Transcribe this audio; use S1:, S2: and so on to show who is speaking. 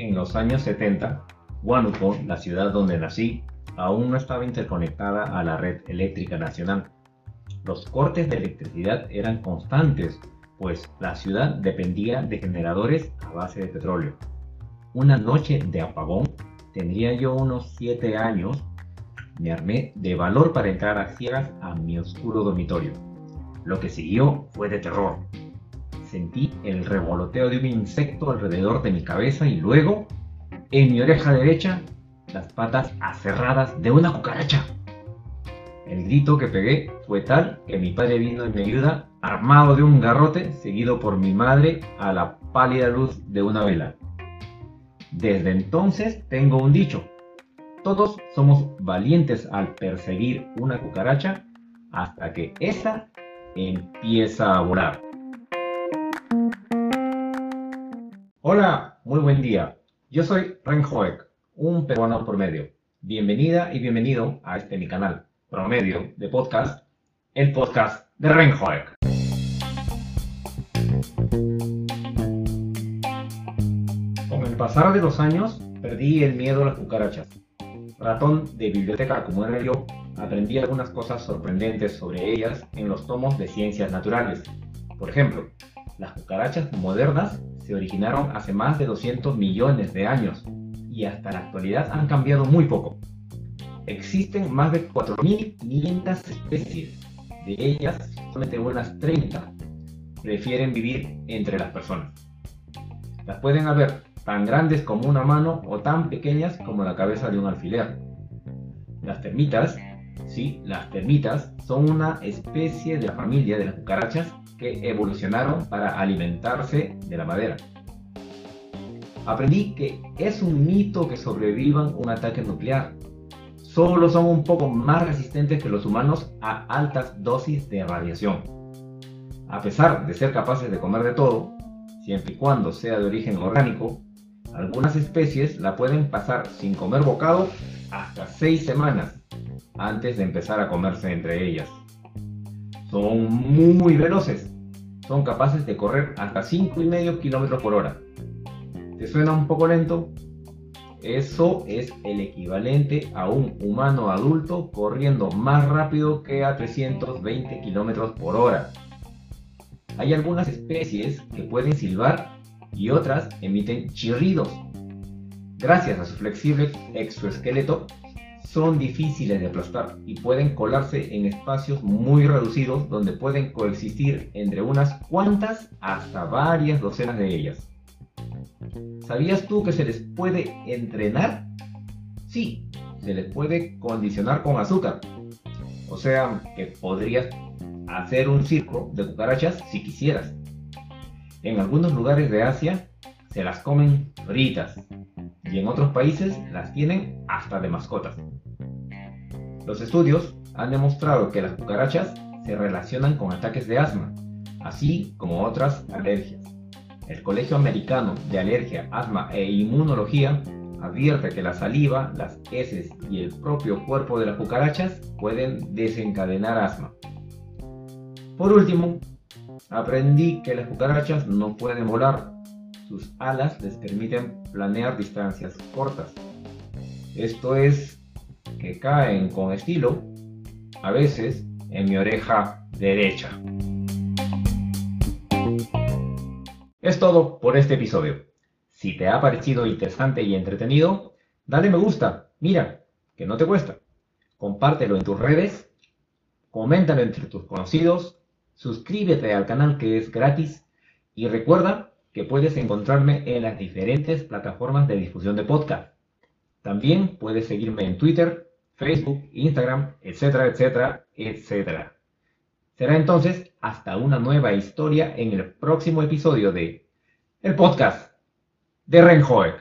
S1: En los años 70, Huánuco, la ciudad donde nací, aún no estaba interconectada a la red eléctrica nacional. Los cortes de electricidad eran constantes, pues la ciudad dependía de generadores a base de petróleo. Una noche de apagón, tendría yo unos 7 años, me armé de valor para entrar a ciegas a mi oscuro dormitorio. Lo que siguió fue de terror. Sentí el revoloteo de un insecto alrededor de mi cabeza y luego, en mi oreja derecha, las patas aserradas de una cucaracha. El grito que pegué fue tal que mi padre vino en mi ayuda armado de un garrote seguido por mi madre a la pálida luz de una vela. Desde entonces tengo un dicho. Todos somos valientes al perseguir una cucaracha hasta que esa empieza a volar. Hola, muy buen día. Yo soy Ren Hoek, un peruano promedio. Bienvenida y bienvenido a este mi canal, Promedio de Podcast, el podcast de Ren Hoek. Con el pasar de los años, perdí el miedo a las cucarachas. Ratón de biblioteca como era yo, aprendí algunas cosas sorprendentes sobre ellas en los tomos de ciencias naturales. Por ejemplo, las cucarachas modernas se originaron hace más de 200 millones de años y hasta la actualidad han cambiado muy poco. Existen más de 4.500 especies, de ellas solamente unas 30 prefieren vivir entre las personas. Las pueden haber tan grandes como una mano o tan pequeñas como la cabeza de un alfiler. Las termitas, sí, las termitas son una especie de la familia de las cucarachas que evolucionaron para alimentarse de la madera. Aprendí que es un mito que sobrevivan un ataque nuclear. Solo son un poco más resistentes que los humanos a altas dosis de radiación. A pesar de ser capaces de comer de todo, siempre y cuando sea de origen orgánico, algunas especies la pueden pasar sin comer bocado hasta 6 semanas antes de empezar a comerse entre ellas. Son muy veloces, son capaces de correr hasta 5,5 km por hora. ¿Te suena un poco lento? Eso es el equivalente a un humano adulto corriendo más rápido que a 320 km por hora. Hay algunas especies que pueden silbar y otras emiten chirridos. Gracias a su flexible exoesqueleto, son difíciles de aplastar y pueden colarse en espacios muy reducidos donde pueden coexistir entre unas cuantas hasta varias docenas de ellas. ¿Sabías tú que se les puede entrenar? Sí, se les puede condicionar con azúcar. O sea, que podrías hacer un circo de cucarachas si quisieras. En algunos lugares de Asia se las comen fritas y en otros países las tienen hasta de mascotas. Los estudios han demostrado que las cucarachas se relacionan con ataques de asma, así como otras alergias. El Colegio Americano de Alergia, Asma e Inmunología advierte que la saliva, las heces y el propio cuerpo de las cucarachas pueden desencadenar asma. Por último, aprendí que las cucarachas no pueden volar. Sus alas les permiten planear distancias cortas. Esto es que caen con estilo, a veces en mi oreja derecha. Es todo por este episodio. Si te ha parecido interesante y entretenido, dale me gusta. Mira, que no te cuesta. Compártelo en tus redes, coméntalo entre tus conocidos suscríbete al canal que es gratis y recuerda que puedes encontrarme en las diferentes plataformas de difusión de podcast. También puedes seguirme en Twitter, Facebook, Instagram, etcétera, etcétera, etcétera. Será entonces hasta una nueva historia en el próximo episodio de el podcast de Renjoek.